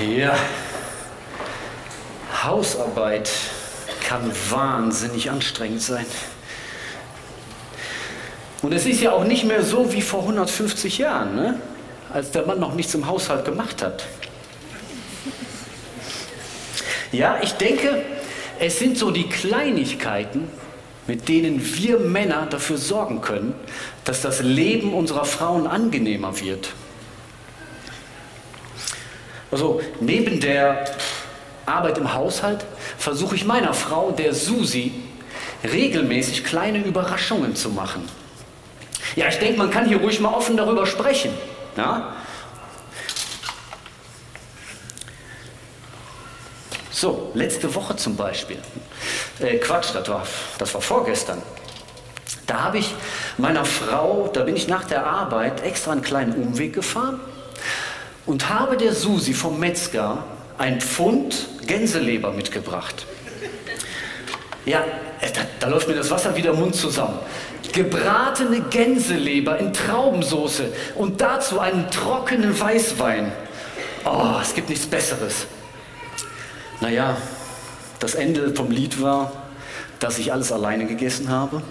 Ja, Hausarbeit kann wahnsinnig anstrengend sein. Und es ist ja auch nicht mehr so wie vor 150 Jahren, ne? als der Mann noch nichts im Haushalt gemacht hat. Ja, ich denke, es sind so die Kleinigkeiten, mit denen wir Männer dafür sorgen können, dass das Leben unserer Frauen angenehmer wird. Also neben der Arbeit im Haushalt versuche ich meiner Frau, der Susi, regelmäßig kleine Überraschungen zu machen. Ja, ich denke, man kann hier ruhig mal offen darüber sprechen. Ja? So, letzte Woche zum Beispiel. Äh, Quatsch, das war, das war vorgestern. Da habe ich meiner Frau, da bin ich nach der Arbeit extra einen kleinen Umweg gefahren und habe der Susi vom Metzger ein Pfund Gänseleber mitgebracht. Ja, äh, da, da läuft mir das Wasser wieder im Mund zusammen. Gebratene Gänseleber in Traubensoße und dazu einen trockenen Weißwein. Oh, es gibt nichts Besseres. Naja, das Ende vom Lied war, dass ich alles alleine gegessen habe.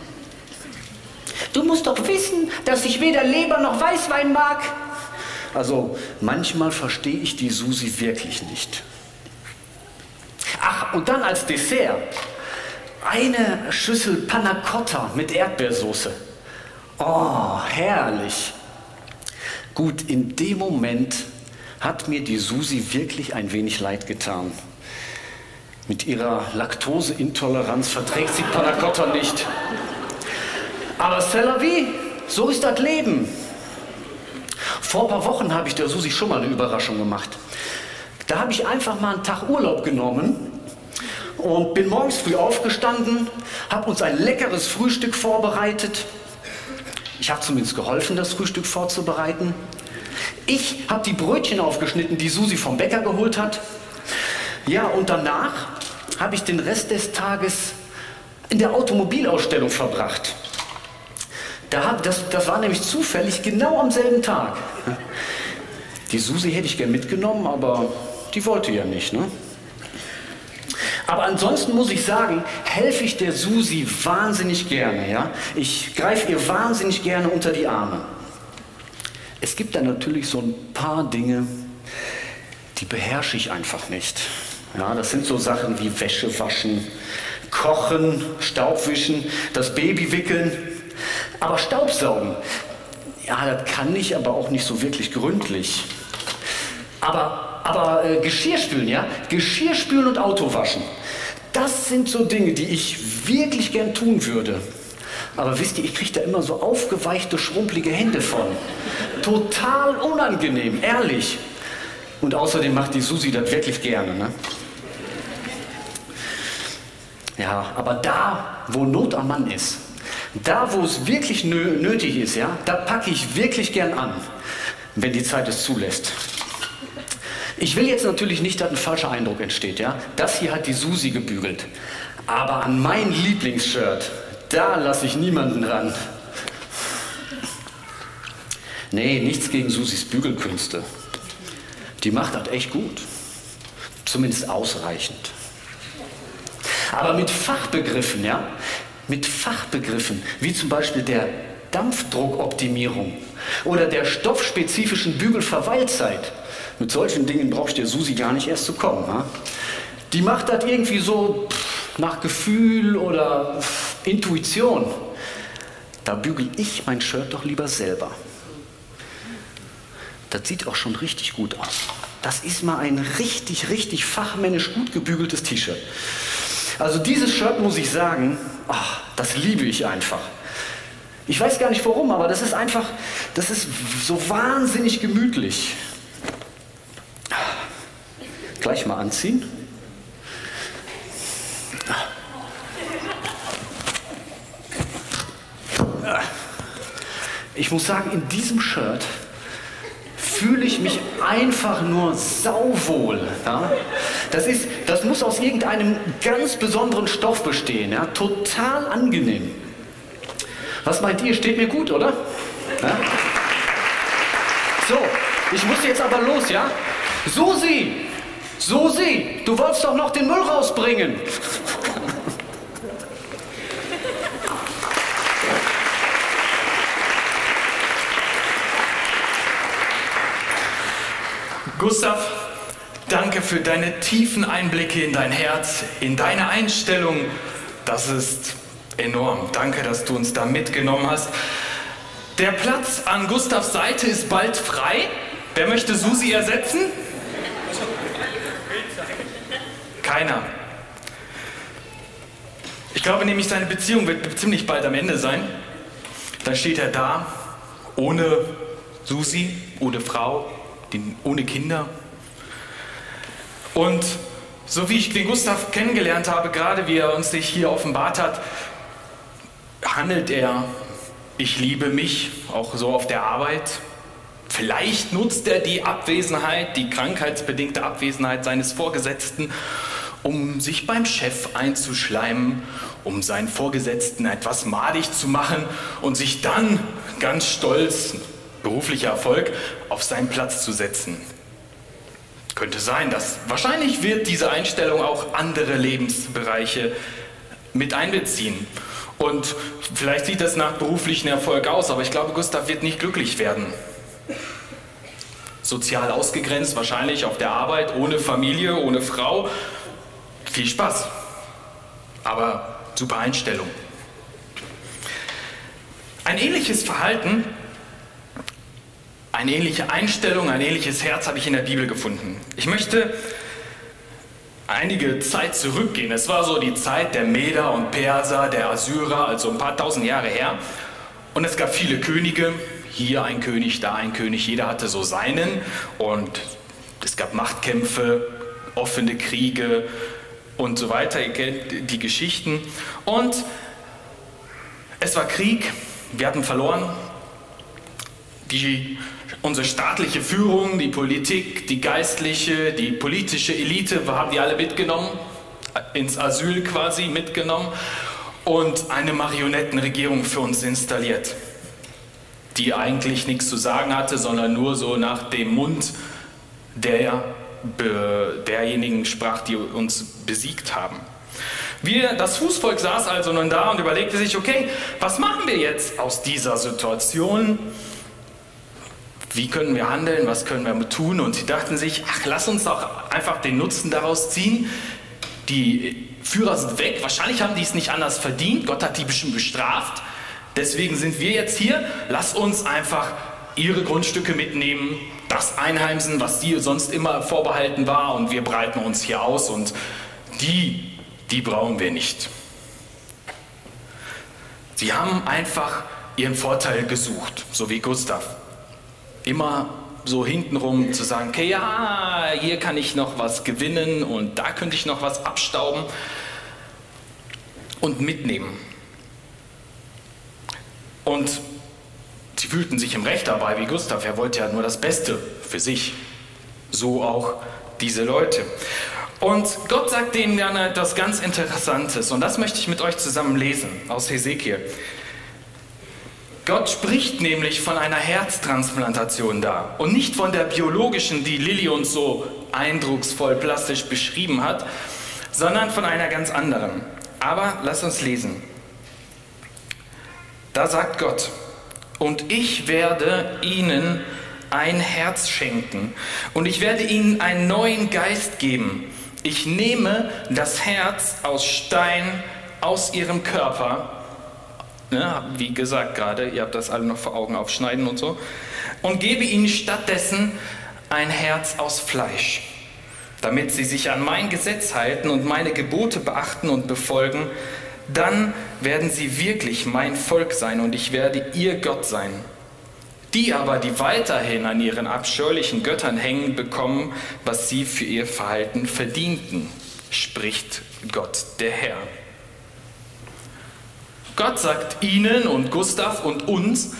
Du musst doch wissen, dass ich weder Leber noch Weißwein mag. Also manchmal verstehe ich die Susi wirklich nicht. Ach, und dann als Dessert eine Schüssel Panna Cotta mit Erdbeersoße. Oh, herrlich. Gut, in dem Moment hat mir die Susi wirklich ein wenig leid getan. Mit ihrer Laktoseintoleranz verträgt sie Panna Cotta nicht. Aber c'est so ist das Leben. Vor ein paar Wochen habe ich der Susi schon mal eine Überraschung gemacht. Da habe ich einfach mal einen Tag Urlaub genommen und bin morgens früh aufgestanden, habe uns ein leckeres Frühstück vorbereitet. Ich habe zumindest geholfen, das Frühstück vorzubereiten. Ich habe die Brötchen aufgeschnitten, die Susi vom Bäcker geholt hat. Ja, und danach habe ich den Rest des Tages in der Automobilausstellung verbracht. Da, das, das war nämlich zufällig genau am selben Tag. Die Susi hätte ich gern mitgenommen, aber die wollte ja nicht. Ne? Aber ansonsten muss ich sagen, helfe ich der Susi wahnsinnig gerne. Ja? Ich greife ihr wahnsinnig gerne unter die Arme. Es gibt da natürlich so ein paar Dinge, die beherrsche ich einfach nicht. Ja, das sind so Sachen wie Wäsche waschen, kochen, Staubwischen, das Baby wickeln. Aber Staubsaugen, ja, das kann ich aber auch nicht so wirklich gründlich. Aber aber äh, Geschirrspülen, ja? Geschirrspülen und Auto waschen. Das sind so Dinge, die ich wirklich gern tun würde. Aber wisst ihr, ich kriege da immer so aufgeweichte, schrumpelige Hände von. Total unangenehm, ehrlich. Und außerdem macht die Susi das wirklich gerne. Ne? Ja, aber da, wo Not am Mann ist, da, wo es wirklich nö nötig ist, ja, da packe ich wirklich gern an, wenn die Zeit es zulässt. Ich will jetzt natürlich nicht, dass ein falscher Eindruck entsteht. Ja? Das hier hat die Susi gebügelt. Aber an mein Lieblingsshirt, da lasse ich niemanden ran. Nee, nichts gegen Susis Bügelkünste. Die macht das echt gut. Zumindest ausreichend. Aber mit Fachbegriffen, ja, mit Fachbegriffen, wie zum Beispiel der Dampfdruckoptimierung oder der stoffspezifischen Bügelverweilzeit, mit solchen Dingen braucht der Susi gar nicht erst zu kommen. Ha? Die macht das irgendwie so nach Gefühl oder Intuition. Da bügel ich mein Shirt doch lieber selber. Das sieht auch schon richtig gut aus. Das ist mal ein richtig, richtig fachmännisch gut gebügeltes T-Shirt. Also dieses Shirt muss ich sagen, ach, das liebe ich einfach. Ich weiß gar nicht warum, aber das ist einfach, das ist so wahnsinnig gemütlich. Gleich mal anziehen. Ich muss sagen, in diesem Shirt fühle ich mich einfach nur sauwohl. Ja? Das, ist, das muss aus irgendeinem ganz besonderen Stoff bestehen. Ja? Total angenehm. Was meint ihr? Steht mir gut, oder? Ja? So, ich muss jetzt aber los, ja? Susi, Susi, du wolltest doch noch den Müll rausbringen. Gustav, danke für deine tiefen Einblicke in dein Herz, in deine Einstellung. Das ist enorm. Danke, dass du uns da mitgenommen hast. Der Platz an Gustavs Seite ist bald frei. Wer möchte Susi ersetzen? Keiner. Ich glaube nämlich, seine Beziehung wird ziemlich bald am Ende sein. Dann steht er da, ohne Susi, ohne Frau, ohne Kinder. Und so wie ich den Gustav kennengelernt habe, gerade wie er uns sich hier offenbart hat, handelt er, ich liebe mich, auch so auf der Arbeit. Vielleicht nutzt er die Abwesenheit, die krankheitsbedingte Abwesenheit seines Vorgesetzten, um sich beim Chef einzuschleimen, um seinen Vorgesetzten etwas madig zu machen und sich dann ganz stolz, beruflicher Erfolg, auf seinen Platz zu setzen. Könnte sein, dass wahrscheinlich wird diese Einstellung auch andere Lebensbereiche mit einbeziehen. Und vielleicht sieht das nach beruflichem Erfolg aus, aber ich glaube, Gustav wird nicht glücklich werden. Sozial ausgegrenzt, wahrscheinlich auf der Arbeit, ohne Familie, ohne Frau. Viel Spaß. Aber super Einstellung. Ein ähnliches Verhalten, eine ähnliche Einstellung, ein ähnliches Herz habe ich in der Bibel gefunden. Ich möchte einige Zeit zurückgehen. Es war so die Zeit der Meder und Perser, der Assyrer, also ein paar tausend Jahre her. Und es gab viele Könige, hier ein König, da ein König, jeder hatte so seinen. Und es gab Machtkämpfe, offene Kriege und so weiter. Ihr kennt die Geschichten. Und es war Krieg, wir hatten verloren. Die unsere staatliche Führung, die Politik, die geistliche, die politische Elite, wir haben die alle mitgenommen, ins Asyl quasi mitgenommen und eine Marionettenregierung für uns installiert, die eigentlich nichts zu sagen hatte, sondern nur so nach dem Mund der, derjenigen sprach, die uns besiegt haben. Wir, das Fußvolk saß also nun da und überlegte sich, okay, was machen wir jetzt aus dieser Situation? Wie können wir handeln, was können wir tun. Und sie dachten sich, ach, lass uns doch einfach den Nutzen daraus ziehen. Die Führer sind weg, wahrscheinlich haben die es nicht anders verdient, Gott hat die bestimmt bestraft. Deswegen sind wir jetzt hier, lass uns einfach ihre Grundstücke mitnehmen, das einheimsen, was die sonst immer vorbehalten war und wir breiten uns hier aus und die, die brauchen wir nicht. Sie haben einfach ihren Vorteil gesucht, so wie Gustav immer so hintenrum zu sagen, okay, ja, hier kann ich noch was gewinnen und da könnte ich noch was abstauben und mitnehmen. Und sie fühlten sich im Recht dabei, wie Gustav, er wollte ja nur das Beste für sich. So auch diese Leute. Und Gott sagt denen dann etwas ganz Interessantes und das möchte ich mit euch zusammen lesen aus Hesekiel. Gott spricht nämlich von einer Herztransplantation da und nicht von der biologischen, die Lilly uns so eindrucksvoll plastisch beschrieben hat, sondern von einer ganz anderen. Aber lass uns lesen. Da sagt Gott, und ich werde ihnen ein Herz schenken und ich werde ihnen einen neuen Geist geben. Ich nehme das Herz aus Stein aus ihrem Körper Ne, wie gesagt gerade, ihr habt das alle noch vor Augen aufschneiden und so. Und gebe ihnen stattdessen ein Herz aus Fleisch, damit sie sich an mein Gesetz halten und meine Gebote beachten und befolgen. Dann werden sie wirklich mein Volk sein und ich werde ihr Gott sein. Die aber, die weiterhin an ihren abscheulichen Göttern hängen, bekommen, was sie für ihr Verhalten verdienten, spricht Gott der Herr. Gott sagt ihnen und Gustav und uns,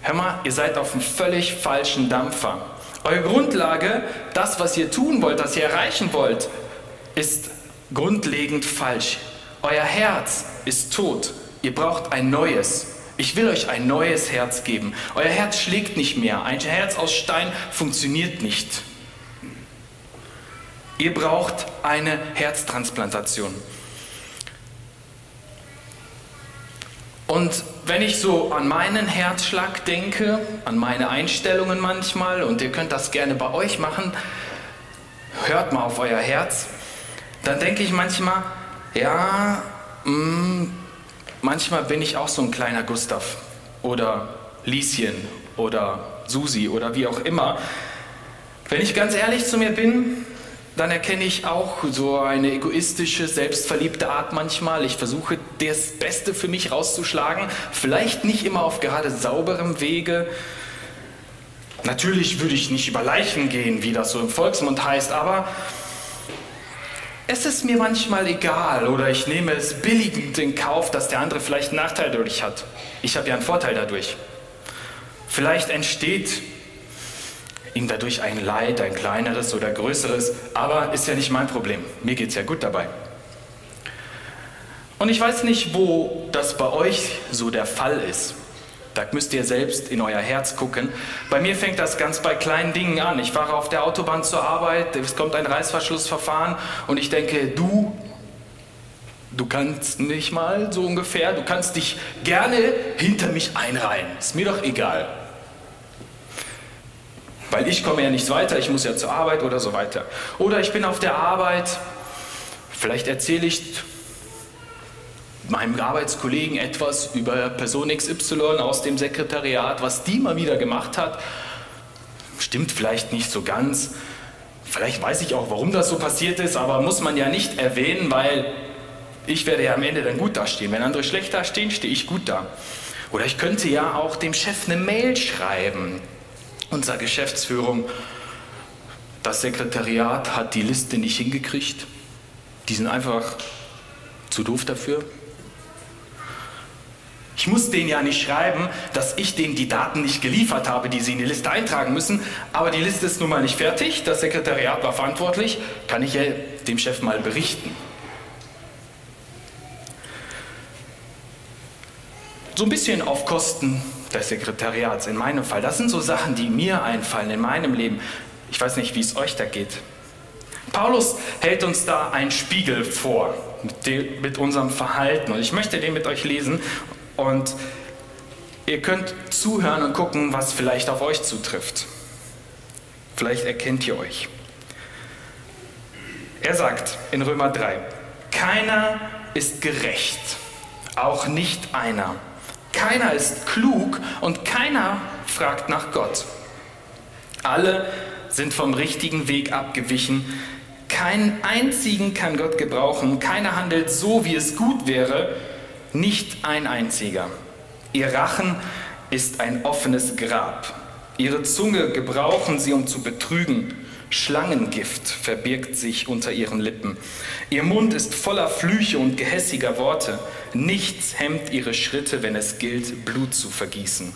hör mal, ihr seid auf einem völlig falschen Dampfer. Eure Grundlage, das, was ihr tun wollt, das ihr erreichen wollt, ist grundlegend falsch. Euer Herz ist tot. Ihr braucht ein neues. Ich will euch ein neues Herz geben. Euer Herz schlägt nicht mehr. Ein Herz aus Stein funktioniert nicht. Ihr braucht eine Herztransplantation. Und wenn ich so an meinen Herzschlag denke, an meine Einstellungen manchmal, und ihr könnt das gerne bei euch machen, hört mal auf euer Herz, dann denke ich manchmal, ja, mh, mm, manchmal bin ich auch so ein kleiner Gustav oder Lieschen oder Susi oder wie auch immer. Wenn ich ganz ehrlich zu mir bin, dann erkenne ich auch so eine egoistische, selbstverliebte Art manchmal. Ich versuche das Beste für mich rauszuschlagen, vielleicht nicht immer auf gerade sauberem Wege. Natürlich würde ich nicht über Leichen gehen, wie das so im Volksmund heißt, aber es ist mir manchmal egal oder ich nehme es billigend in Kauf, dass der andere vielleicht einen Nachteil dadurch hat. Ich habe ja einen Vorteil dadurch. Vielleicht entsteht ihm dadurch ein Leid, ein kleineres oder größeres, aber ist ja nicht mein Problem. Mir geht es ja gut dabei. Und ich weiß nicht, wo das bei euch so der Fall ist. Da müsst ihr selbst in euer Herz gucken. Bei mir fängt das ganz bei kleinen Dingen an. Ich fahre auf der Autobahn zur Arbeit, es kommt ein Reißverschlussverfahren und ich denke, du, du kannst nicht mal so ungefähr, du kannst dich gerne hinter mich einreihen. Ist mir doch egal. Weil ich komme ja nicht weiter, ich muss ja zur Arbeit oder so weiter. Oder ich bin auf der Arbeit, vielleicht erzähle ich meinem Arbeitskollegen etwas über Person XY aus dem Sekretariat, was die mal wieder gemacht hat. Stimmt vielleicht nicht so ganz. Vielleicht weiß ich auch, warum das so passiert ist, aber muss man ja nicht erwähnen, weil ich werde ja am Ende dann gut dastehen. Wenn andere schlecht dastehen, stehe ich gut da. Oder ich könnte ja auch dem Chef eine Mail schreiben, unserer Geschäftsführung. Das Sekretariat hat die Liste nicht hingekriegt. Die sind einfach zu doof dafür. Ich muss denen ja nicht schreiben, dass ich denen die Daten nicht geliefert habe, die sie in die Liste eintragen müssen, aber die Liste ist nun mal nicht fertig, das Sekretariat war verantwortlich, kann ich ja dem Chef mal berichten. So ein bisschen auf Kosten des Sekretariats in meinem Fall. Das sind so Sachen, die mir einfallen in meinem Leben. Ich weiß nicht, wie es euch da geht. Paulus hält uns da einen Spiegel vor mit, dem, mit unserem Verhalten und ich möchte den mit euch lesen und ihr könnt zuhören und gucken, was vielleicht auf euch zutrifft. Vielleicht erkennt ihr euch. Er sagt in Römer 3, keiner ist gerecht, auch nicht einer. Keiner ist klug und keiner fragt nach Gott. Alle sind vom richtigen Weg abgewichen. Keinen einzigen kann Gott gebrauchen. Keiner handelt so, wie es gut wäre. Nicht ein einziger. Ihr Rachen ist ein offenes Grab. Ihre Zunge gebrauchen sie, um zu betrügen. Schlangengift verbirgt sich unter ihren Lippen. Ihr Mund ist voller Flüche und gehässiger Worte. Nichts hemmt ihre Schritte, wenn es gilt, Blut zu vergießen.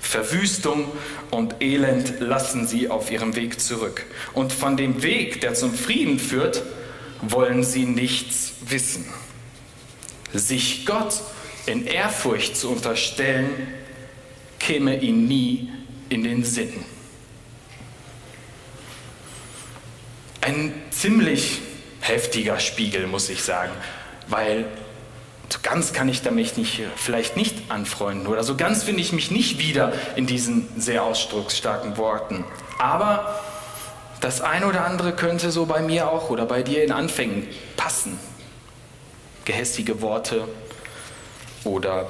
Verwüstung und Elend lassen sie auf ihrem Weg zurück. Und von dem Weg, der zum Frieden führt, wollen sie nichts wissen. Sich Gott in Ehrfurcht zu unterstellen, käme ihnen nie in den Sinn. Ein ziemlich heftiger Spiegel, muss ich sagen, weil so ganz kann ich damit nicht, vielleicht nicht anfreunden oder so ganz finde ich mich nicht wieder in diesen sehr ausdrucksstarken Worten. Aber das eine oder andere könnte so bei mir auch oder bei dir in Anfängen passen gehässige Worte oder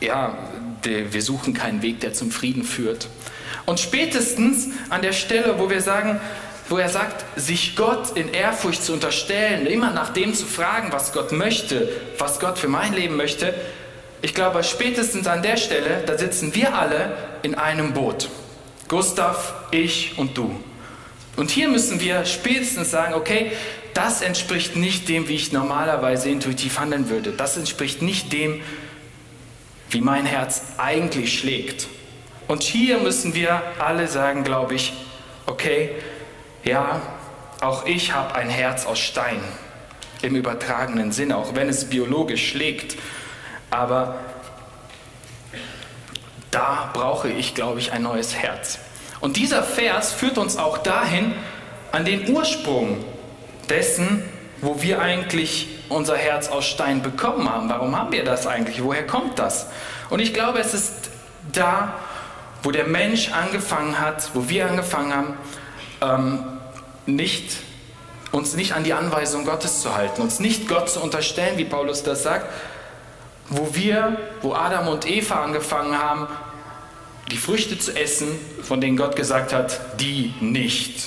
ja, wir suchen keinen Weg, der zum Frieden führt. Und spätestens an der Stelle, wo wir sagen, wo er sagt, sich Gott in Ehrfurcht zu unterstellen, immer nach dem zu fragen, was Gott möchte, was Gott für mein Leben möchte, ich glaube, spätestens an der Stelle, da sitzen wir alle in einem Boot. Gustav, ich und du. Und hier müssen wir spätestens sagen, okay, das entspricht nicht dem, wie ich normalerweise intuitiv handeln würde. Das entspricht nicht dem, wie mein Herz eigentlich schlägt. Und hier müssen wir alle sagen, glaube ich, okay, ja, auch ich habe ein Herz aus Stein im übertragenen Sinne, auch wenn es biologisch schlägt. Aber da brauche ich, glaube ich, ein neues Herz. Und dieser Vers führt uns auch dahin, an den Ursprung dessen, wo wir eigentlich unser Herz aus Stein bekommen haben. Warum haben wir das eigentlich? Woher kommt das? Und ich glaube, es ist da, wo der Mensch angefangen hat, wo wir angefangen haben, ähm, nicht, uns nicht an die Anweisung Gottes zu halten, uns nicht Gott zu unterstellen, wie Paulus das sagt, wo wir, wo Adam und Eva angefangen haben, die Früchte zu essen, von denen Gott gesagt hat, die nicht.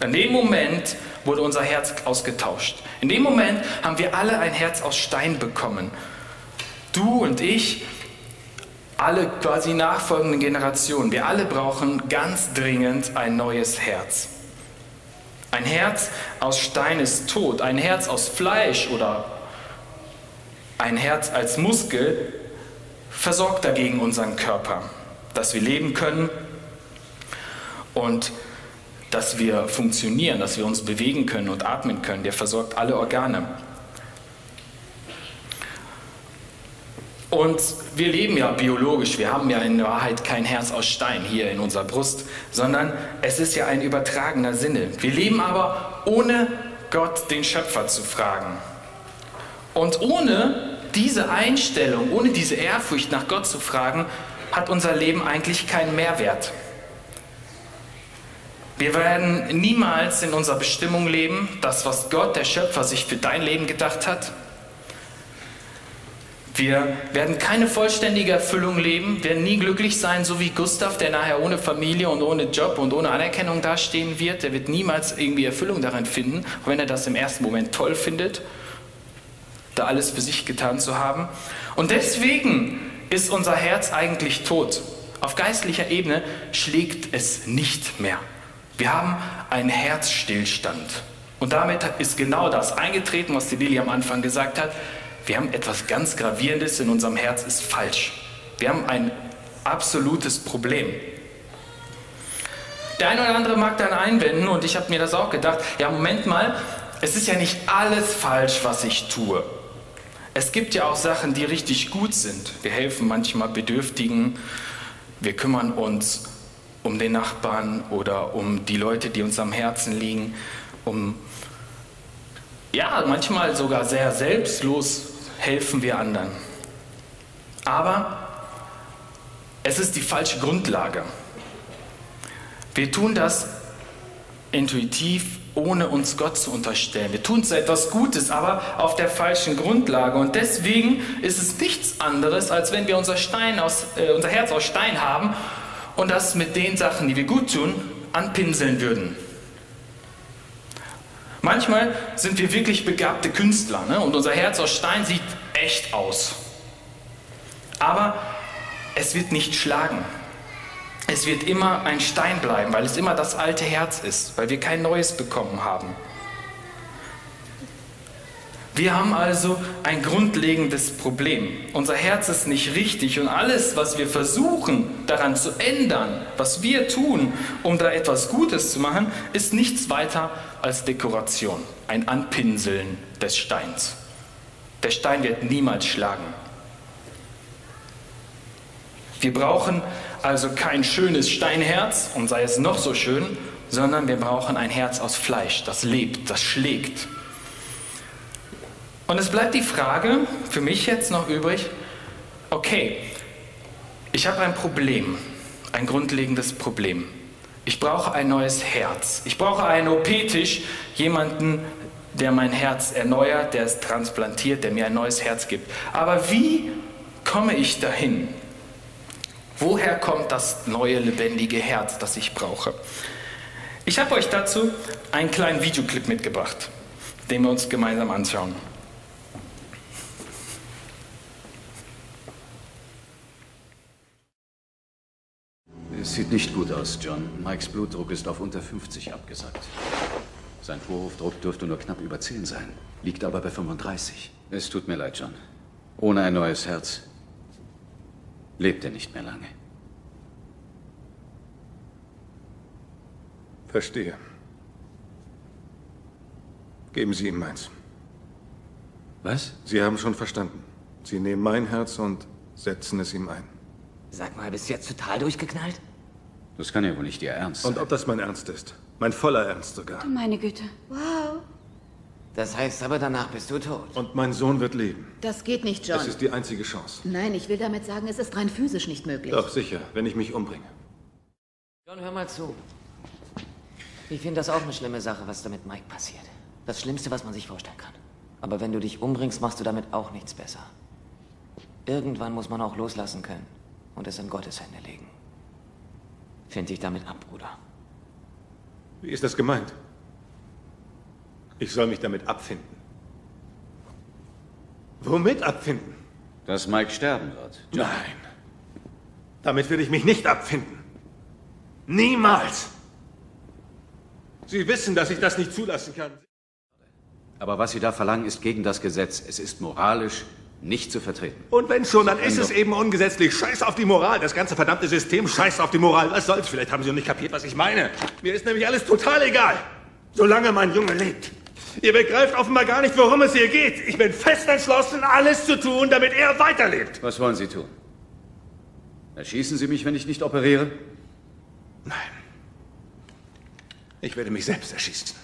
In dem Moment wurde unser Herz ausgetauscht. In dem Moment haben wir alle ein Herz aus Stein bekommen. Du und ich, alle quasi nachfolgenden Generationen, wir alle brauchen ganz dringend ein neues Herz. Ein Herz aus Stein ist tot, ein Herz aus Fleisch oder ein Herz als Muskel versorgt dagegen unseren Körper, dass wir leben können und dass wir funktionieren, dass wir uns bewegen können und atmen können. Der versorgt alle Organe. Und wir leben ja biologisch, wir haben ja in Wahrheit kein Herz aus Stein hier in unserer Brust, sondern es ist ja ein übertragener Sinne. Wir leben aber ohne Gott, den Schöpfer, zu fragen. Und ohne diese Einstellung, ohne diese Ehrfurcht nach Gott zu fragen, hat unser Leben eigentlich keinen Mehrwert. Wir werden niemals in unserer Bestimmung leben, das, was Gott, der Schöpfer, sich für dein Leben gedacht hat. Wir werden keine vollständige Erfüllung leben, werden nie glücklich sein, so wie Gustav, der nachher ohne Familie und ohne Job und ohne Anerkennung dastehen wird. Der wird niemals irgendwie Erfüllung darin finden, auch wenn er das im ersten Moment toll findet, da alles für sich getan zu haben. Und deswegen ist unser Herz eigentlich tot. Auf geistlicher Ebene schlägt es nicht mehr. Wir haben einen Herzstillstand. Und damit ist genau das eingetreten, was die Lilly am Anfang gesagt hat. Wir haben etwas ganz Gravierendes in unserem Herz, ist falsch. Wir haben ein absolutes Problem. Der eine oder andere mag dann einwenden, und ich habe mir das auch gedacht, ja, Moment mal, es ist ja nicht alles falsch, was ich tue. Es gibt ja auch Sachen, die richtig gut sind. Wir helfen manchmal Bedürftigen, wir kümmern uns um den Nachbarn oder um die Leute, die uns am Herzen liegen, um, ja, manchmal sogar sehr selbstlos helfen wir anderen. Aber es ist die falsche Grundlage. Wir tun das intuitiv, ohne uns Gott zu unterstellen. Wir tun zwar etwas Gutes, aber auf der falschen Grundlage. Und deswegen ist es nichts anderes, als wenn wir unser, Stein aus, äh, unser Herz aus Stein haben und das mit den Sachen, die wir gut tun, anpinseln würden. Manchmal sind wir wirklich begabte Künstler ne? und unser Herz aus Stein sieht echt aus. Aber es wird nicht schlagen. Es wird immer ein Stein bleiben, weil es immer das alte Herz ist, weil wir kein neues bekommen haben. Wir haben also ein grundlegendes Problem. Unser Herz ist nicht richtig und alles, was wir versuchen daran zu ändern, was wir tun, um da etwas Gutes zu machen, ist nichts weiter als Dekoration, ein Anpinseln des Steins. Der Stein wird niemals schlagen. Wir brauchen also kein schönes Steinherz, und sei es noch so schön, sondern wir brauchen ein Herz aus Fleisch, das lebt, das schlägt. Und es bleibt die Frage für mich jetzt noch übrig, okay, ich habe ein Problem, ein grundlegendes Problem. Ich brauche ein neues Herz. Ich brauche einen OP-Tisch, jemanden, der mein Herz erneuert, der es transplantiert, der mir ein neues Herz gibt. Aber wie komme ich dahin? Woher kommt das neue lebendige Herz, das ich brauche? Ich habe euch dazu einen kleinen Videoclip mitgebracht, den wir uns gemeinsam anschauen. Es sieht nicht gut aus, John. Mikes Blutdruck ist auf unter 50 abgesackt. Sein Vorhofdruck dürfte nur knapp über 10 sein, liegt aber bei 35. Es tut mir leid, John. Ohne ein neues Herz lebt er nicht mehr lange. Verstehe. Geben Sie ihm meins. Was? Sie haben schon verstanden. Sie nehmen mein Herz und setzen es ihm ein. Sag mal, bist du jetzt total durchgeknallt? Das kann ja wohl nicht Ihr Ernst sein. Und ob das mein Ernst ist? Mein voller Ernst sogar. Meine Güte. Wow. Das heißt aber, danach bist du tot. Und mein Sohn wird leben. Das geht nicht, John. Das ist die einzige Chance. Nein, ich will damit sagen, es ist rein physisch nicht möglich. Doch, sicher, wenn ich mich umbringe. John, hör mal zu. Ich finde das auch eine schlimme Sache, was da mit Mike passiert. Das Schlimmste, was man sich vorstellen kann. Aber wenn du dich umbringst, machst du damit auch nichts besser. Irgendwann muss man auch loslassen können und es in Gottes Hände legen. Find dich damit ab, Bruder. Wie ist das gemeint? Ich soll mich damit abfinden. Womit abfinden? Dass Mike sterben wird. John. Nein. Damit will ich mich nicht abfinden. Niemals. Sie wissen, dass ich das nicht zulassen kann. Aber was Sie da verlangen, ist gegen das Gesetz. Es ist moralisch nicht zu vertreten. Und wenn schon, dann ist es eben ungesetzlich. Scheiß auf die Moral. Das ganze verdammte System scheißt auf die Moral. Was soll's? Vielleicht haben Sie noch nicht kapiert, was ich meine. Mir ist nämlich alles total egal. Solange mein Junge lebt. Ihr begreift offenbar gar nicht, worum es hier geht. Ich bin fest entschlossen, alles zu tun, damit er weiterlebt. Was wollen Sie tun? Erschießen Sie mich, wenn ich nicht operiere? Nein. Ich werde mich selbst erschießen.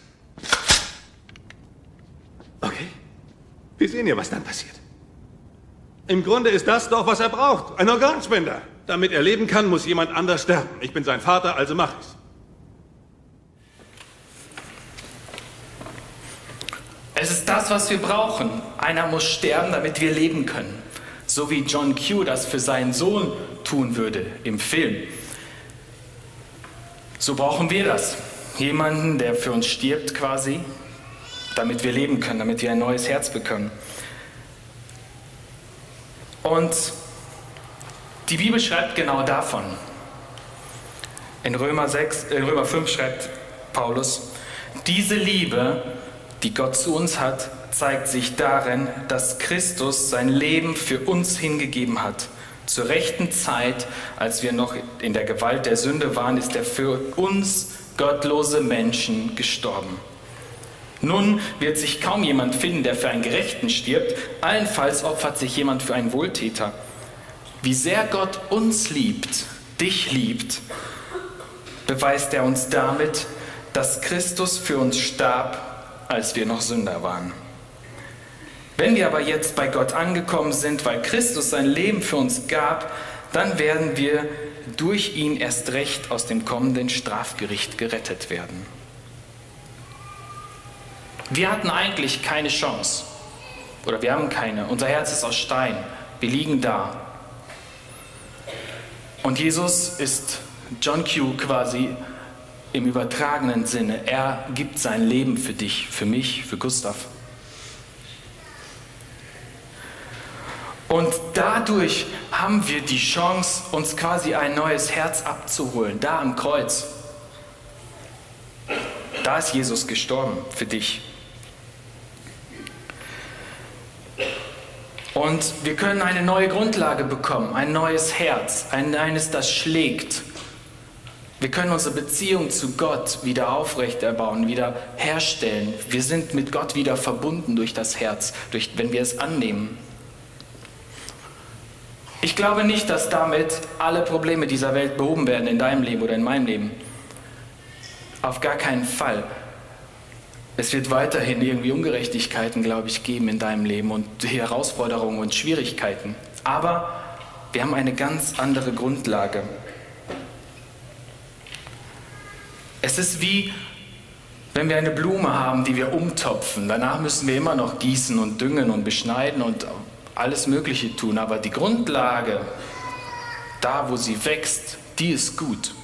Okay. Wir sehen ja, was dann passiert. Im Grunde ist das doch, was er braucht. Ein Organspender. Damit er leben kann, muss jemand anders sterben. Ich bin sein Vater, also mach ich's. Es ist das, was wir brauchen. Einer muss sterben, damit wir leben können. So wie John Q das für seinen Sohn tun würde im Film. So brauchen wir das. Jemanden, der für uns stirbt quasi, damit wir leben können, damit wir ein neues Herz bekommen. Und die Bibel schreibt genau davon. In Römer, 6, in Römer 5 schreibt Paulus, diese Liebe, die Gott zu uns hat, zeigt sich darin, dass Christus sein Leben für uns hingegeben hat. Zur rechten Zeit, als wir noch in der Gewalt der Sünde waren, ist er für uns gottlose Menschen gestorben. Nun wird sich kaum jemand finden, der für einen Gerechten stirbt, allenfalls opfert sich jemand für einen Wohltäter. Wie sehr Gott uns liebt, dich liebt, beweist er uns damit, dass Christus für uns starb, als wir noch Sünder waren. Wenn wir aber jetzt bei Gott angekommen sind, weil Christus sein Leben für uns gab, dann werden wir durch ihn erst recht aus dem kommenden Strafgericht gerettet werden. Wir hatten eigentlich keine Chance. Oder wir haben keine. Unser Herz ist aus Stein. Wir liegen da. Und Jesus ist John Q quasi im übertragenen Sinne. Er gibt sein Leben für dich, für mich, für Gustav. Und dadurch haben wir die Chance, uns quasi ein neues Herz abzuholen, da am Kreuz. Da ist Jesus gestorben für dich. Und wir können eine neue Grundlage bekommen, ein neues Herz, ein eines, das schlägt. Wir können unsere Beziehung zu Gott wieder aufrechterbauen, wieder herstellen. Wir sind mit Gott wieder verbunden durch das Herz, durch, wenn wir es annehmen. Ich glaube nicht, dass damit alle Probleme dieser Welt behoben werden in deinem Leben oder in meinem Leben. Auf gar keinen Fall. Es wird weiterhin irgendwie Ungerechtigkeiten, glaube ich, geben in deinem Leben und Herausforderungen und Schwierigkeiten. Aber wir haben eine ganz andere Grundlage. Es ist wie, wenn wir eine Blume haben, die wir umtopfen. Danach müssen wir immer noch gießen und düngen und beschneiden und alles Mögliche tun. Aber die Grundlage, da wo sie wächst, die ist gut.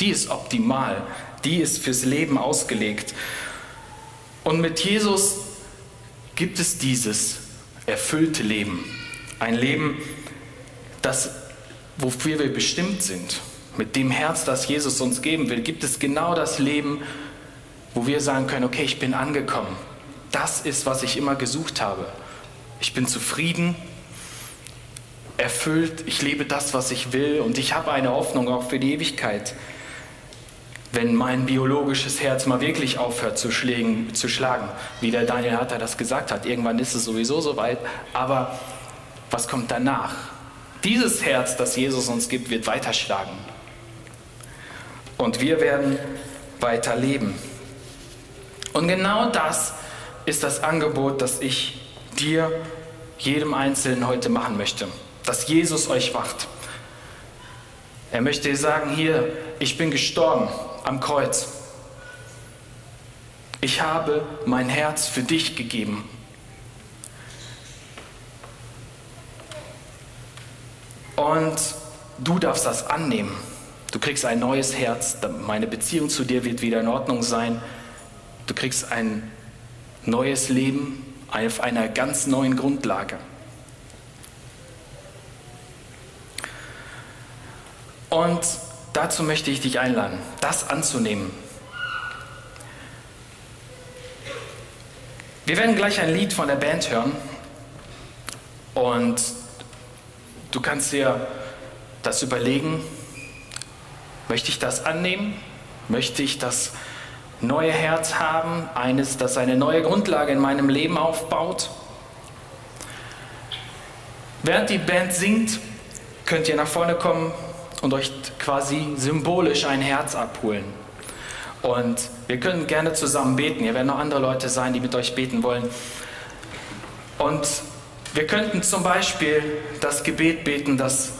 Die ist optimal. Die ist fürs Leben ausgelegt. Und mit Jesus gibt es dieses erfüllte Leben. Ein Leben, das, wofür wir bestimmt sind. Mit dem Herz, das Jesus uns geben will, gibt es genau das Leben, wo wir sagen können, okay, ich bin angekommen. Das ist, was ich immer gesucht habe. Ich bin zufrieden, erfüllt, ich lebe das, was ich will und ich habe eine Hoffnung auch für die Ewigkeit wenn mein biologisches Herz mal wirklich aufhört zu, schlägen, zu schlagen, wie der Daniel Hatter das gesagt hat. Irgendwann ist es sowieso soweit, aber was kommt danach? Dieses Herz, das Jesus uns gibt, wird weiterschlagen. und wir werden weiter leben. Und genau das ist das Angebot, das ich dir, jedem Einzelnen heute machen möchte, dass Jesus euch wacht. Er möchte sagen, hier, ich bin gestorben am Kreuz. Ich habe mein Herz für dich gegeben. Und du darfst das annehmen. Du kriegst ein neues Herz, meine Beziehung zu dir wird wieder in Ordnung sein. Du kriegst ein neues Leben auf einer ganz neuen Grundlage. Und dazu möchte ich dich einladen, das anzunehmen. Wir werden gleich ein Lied von der Band hören und du kannst dir das überlegen, möchte ich das annehmen? Möchte ich das neue Herz haben, eines, das eine neue Grundlage in meinem Leben aufbaut? Während die Band singt, könnt ihr nach vorne kommen und euch quasi symbolisch ein Herz abholen. Und wir können gerne zusammen beten. Hier werden noch andere Leute sein, die mit euch beten wollen. Und wir könnten zum Beispiel das Gebet beten, das,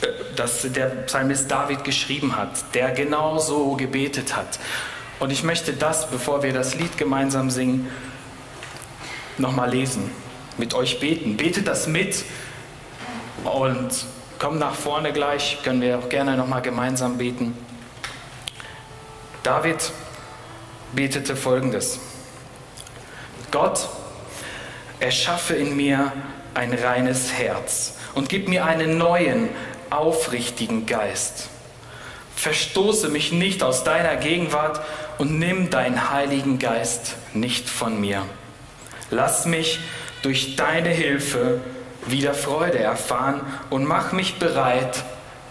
äh, das der Psalmist David geschrieben hat, der genau so gebetet hat. Und ich möchte das, bevor wir das Lied gemeinsam singen, nochmal lesen, mit euch beten. Betet das mit und Komm nach vorne gleich, können wir auch gerne nochmal gemeinsam beten. David betete folgendes. Gott, erschaffe in mir ein reines Herz und gib mir einen neuen, aufrichtigen Geist. Verstoße mich nicht aus deiner Gegenwart und nimm deinen Heiligen Geist nicht von mir. Lass mich durch deine Hilfe wieder Freude erfahren und mach mich bereit,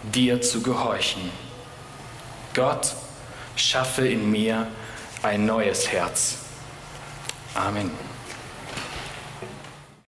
dir zu gehorchen. Gott, schaffe in mir ein neues Herz. Amen.